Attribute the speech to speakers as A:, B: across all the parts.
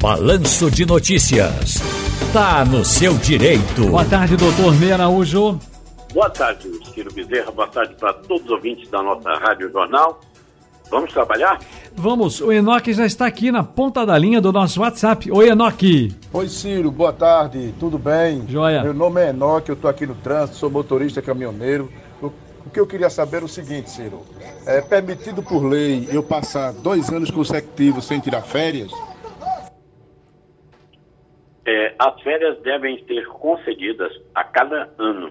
A: Balanço de Notícias. Tá no seu direito.
B: Boa tarde, doutor Meia Araújo.
C: Boa tarde, Ciro Bezerra. Boa tarde para todos os ouvintes da nossa Rádio Jornal. Vamos trabalhar?
B: Vamos, o Enoque já está aqui na ponta da linha do nosso WhatsApp. Oi, Enoque.
D: Oi, Ciro, boa tarde, tudo bem?
B: Joia.
D: Meu nome é Enoque, eu estou aqui no trânsito, sou motorista caminhoneiro. O, o que eu queria saber é o seguinte, Ciro: é permitido por lei eu passar dois anos consecutivos sem tirar férias?
C: É, as férias devem ser concedidas a cada ano.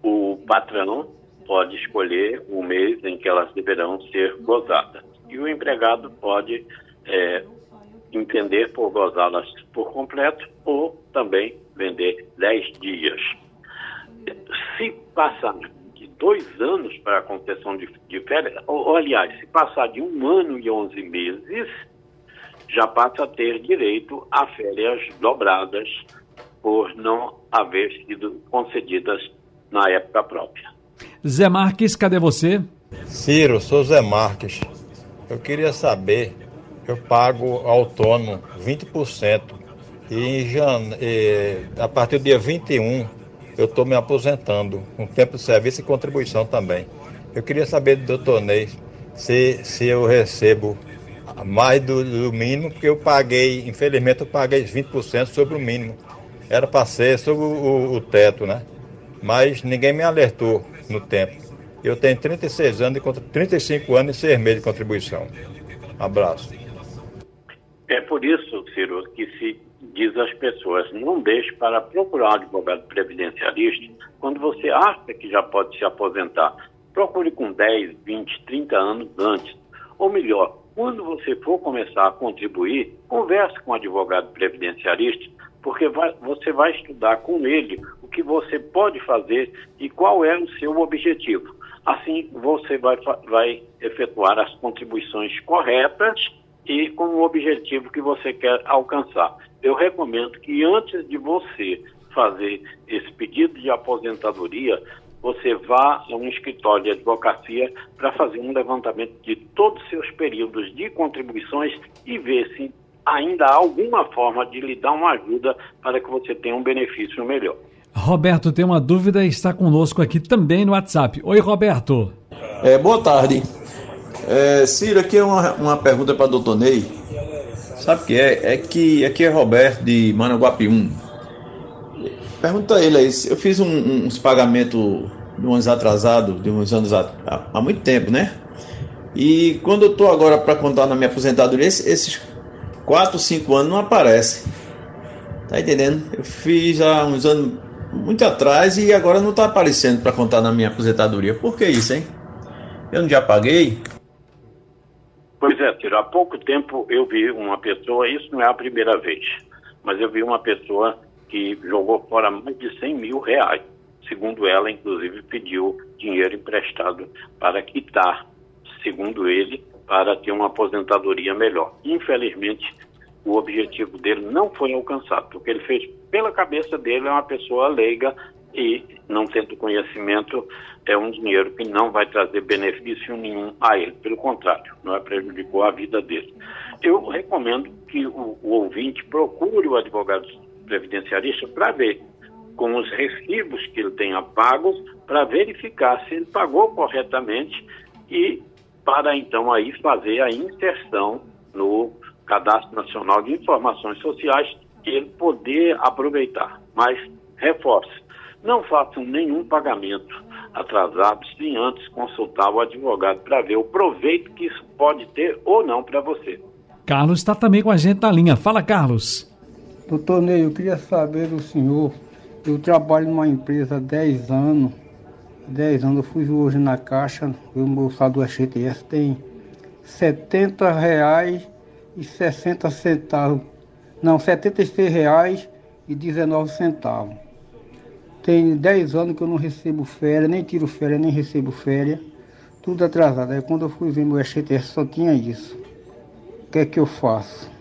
C: O patrão pode escolher o mês em que elas deverão ser gozadas. E o empregado pode é, entender por gozá-las por completo ou também vender 10 dias. Se passar de dois anos para a concessão de, de férias, ou, ou aliás, se passar de um ano e 11 meses, já passa a ter direito a férias dobradas por não haver sido concedidas na época própria.
B: Zé Marques, cadê você?
E: Ciro, sou Zé Marques. Eu queria saber, eu pago autônomo 20% e, em jane... e a partir do dia 21 eu estou me aposentando, com tempo de serviço e contribuição também. Eu queria saber do doutor Ney se, se eu recebo mais do, do mínimo, porque eu paguei, infelizmente eu paguei 20% sobre o mínimo. Era para ser sobre o, o, teto, né? Mas ninguém me alertou no tempo. Eu tenho 36 anos, e 35 anos e 6 meses de contribuição. Abraço.
C: É por isso, Ciro, que se diz às pessoas, não deixe para procurar um advogado previdencialista quando você acha que já pode se aposentar. Procure com 10, 20, 30 anos antes. Ou melhor, quando você for começar a contribuir, converse com o advogado previdenciarista, porque vai, você vai estudar com ele o que você pode fazer e qual é o seu objetivo. Assim, você vai, vai efetuar as contribuições corretas e com o objetivo que você quer alcançar. Eu recomendo que antes de você fazer esse pedido de aposentadoria, você vá a um escritório de advocacia para fazer um levantamento de todos os seus períodos de contribuições e ver se ainda há alguma forma de lhe dar uma ajuda para que você tenha um benefício melhor.
B: Roberto tem uma dúvida e está conosco aqui também no WhatsApp. Oi, Roberto.
F: É, boa tarde. É, Ciro, aqui é uma, uma pergunta para o doutor Ney. Sabe o que é? É que aqui é Roberto de Managuapium. Pergunta a ele aí, eu fiz um, uns pagamentos de uns atrasados, de uns anos há, muito tempo, né? E quando eu tô agora para contar na minha aposentadoria, esses 4, 5 anos não aparecem. Tá entendendo? Eu fiz há uns anos muito atrás e agora não tá aparecendo para contar na minha aposentadoria. Por que isso, hein? Eu não já paguei?
C: Pois é, Tiro, há pouco tempo eu vi uma pessoa, isso não é a primeira vez, mas eu vi uma pessoa que jogou fora mais de 100 mil reais. Segundo ela, inclusive, pediu dinheiro emprestado para quitar, segundo ele, para ter uma aposentadoria melhor. Infelizmente, o objetivo dele não foi alcançado, porque ele fez pela cabeça dele, é uma pessoa leiga e, não tendo conhecimento, é um dinheiro que não vai trazer benefício nenhum a ele. Pelo contrário, não é prejudicou a vida dele. Eu recomendo que o, o ouvinte procure o advogado previdenciarista para ver com os recibos que ele tenha pagos para verificar se ele pagou corretamente e para então aí fazer a inserção no Cadastro Nacional de Informações Sociais e ele poder aproveitar. Mas reforço, não façam nenhum pagamento atrasado sem antes consultar o advogado para ver o proveito que isso pode ter ou não para você.
B: Carlos está também com a gente na linha. Fala, Carlos.
G: Doutor Ney, eu queria saber do senhor. Eu trabalho numa empresa há 10 anos. 10 anos, eu fui hoje na caixa, o meu saldo FGTS tem 70 reais e 60 centavos. Não, 76 reais e 19 centavos. Tem 10 anos que eu não recebo férias, nem tiro férias, nem recebo férias. Tudo atrasado. Aí quando eu fui ver meu FGTS só tinha isso. O que é que eu faço?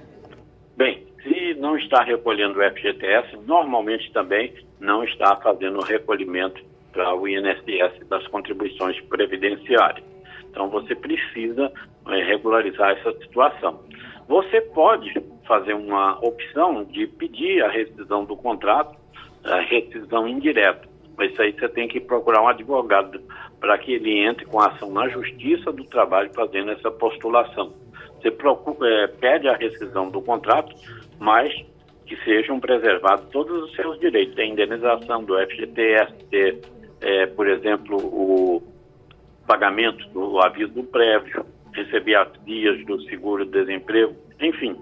C: Não está recolhendo o FGTS, normalmente também não está fazendo o recolhimento para o INSS das contribuições previdenciárias. Então você precisa é, regularizar essa situação. Você pode fazer uma opção de pedir a rescisão do contrato, a rescisão indireta. Mas isso aí você tem que procurar um advogado para que ele entre com ação na Justiça do Trabalho fazendo essa postulação. Você procura, é, pede a rescisão do contrato, mas que sejam preservados todos os seus direitos. Tem indenização do FGTS, é, por exemplo, o pagamento do aviso prévio, receber as dias do seguro-desemprego, enfim.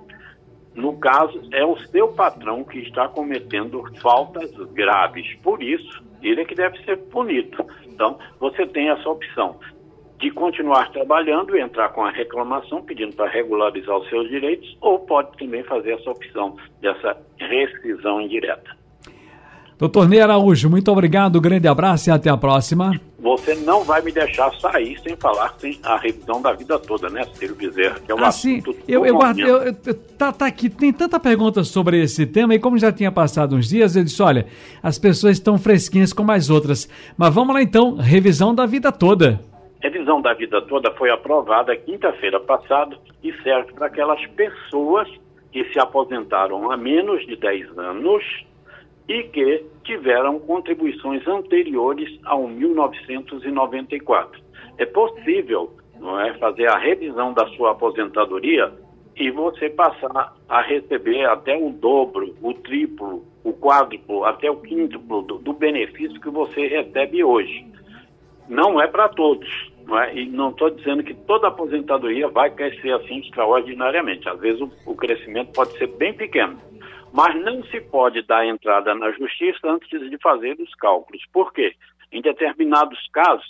C: No caso, é o seu patrão que está cometendo faltas graves. Por isso, ele é que deve ser punido. Então, você tem essa opção de continuar trabalhando e entrar com a reclamação pedindo para regularizar os seus direitos, ou pode também fazer essa opção dessa rescisão indireta.
B: Doutor Ney Araújo, muito obrigado, grande abraço e até a próxima.
C: Você não vai me deixar sair sem falar sem a revisão da vida toda, né, Ciro Bezerra?
B: Que é um ah, sim. Eu, eu, eu, eu, tá, tá aqui, tem tanta pergunta sobre esse tema e como já tinha passado uns dias, eu disse, olha, as pessoas estão fresquinhas como as outras. Mas vamos lá então, revisão da vida toda.
C: Revisão da vida toda foi aprovada quinta-feira passada e serve para aquelas pessoas que se aposentaram há menos de 10 anos e que tiveram contribuições anteriores ao 1994. É possível não é, fazer a revisão da sua aposentadoria e você passar a receber até o dobro, o triplo, o quádruplo, até o quíntuplo do, do benefício que você recebe hoje. Não é para todos, não é? e não estou dizendo que toda aposentadoria vai crescer assim extraordinariamente. Às vezes o, o crescimento pode ser bem pequeno mas não se pode dar entrada na justiça antes de fazer os cálculos. Por quê? Em determinados casos,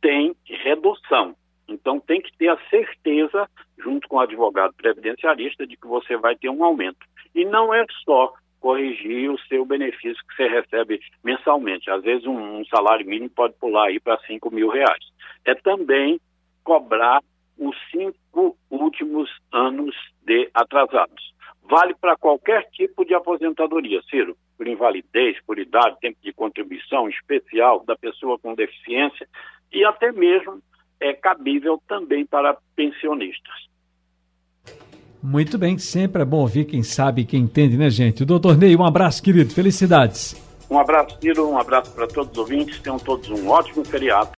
C: tem redução. Então, tem que ter a certeza, junto com o advogado previdenciarista, de que você vai ter um aumento. E não é só corrigir o seu benefício que você recebe mensalmente. Às vezes, um, um salário mínimo pode pular aí para 5 mil reais. É também cobrar os cinco últimos anos de atrasados. Vale para qualquer tipo de aposentadoria, Ciro, por invalidez, por idade, tempo de contribuição especial da pessoa com deficiência e até mesmo é cabível também para pensionistas.
B: Muito bem, sempre é bom ouvir quem sabe, quem entende, né, gente? Doutor Ney, um abraço, querido, felicidades.
C: Um abraço, Ciro, um abraço para todos os ouvintes, tenham todos um ótimo feriado.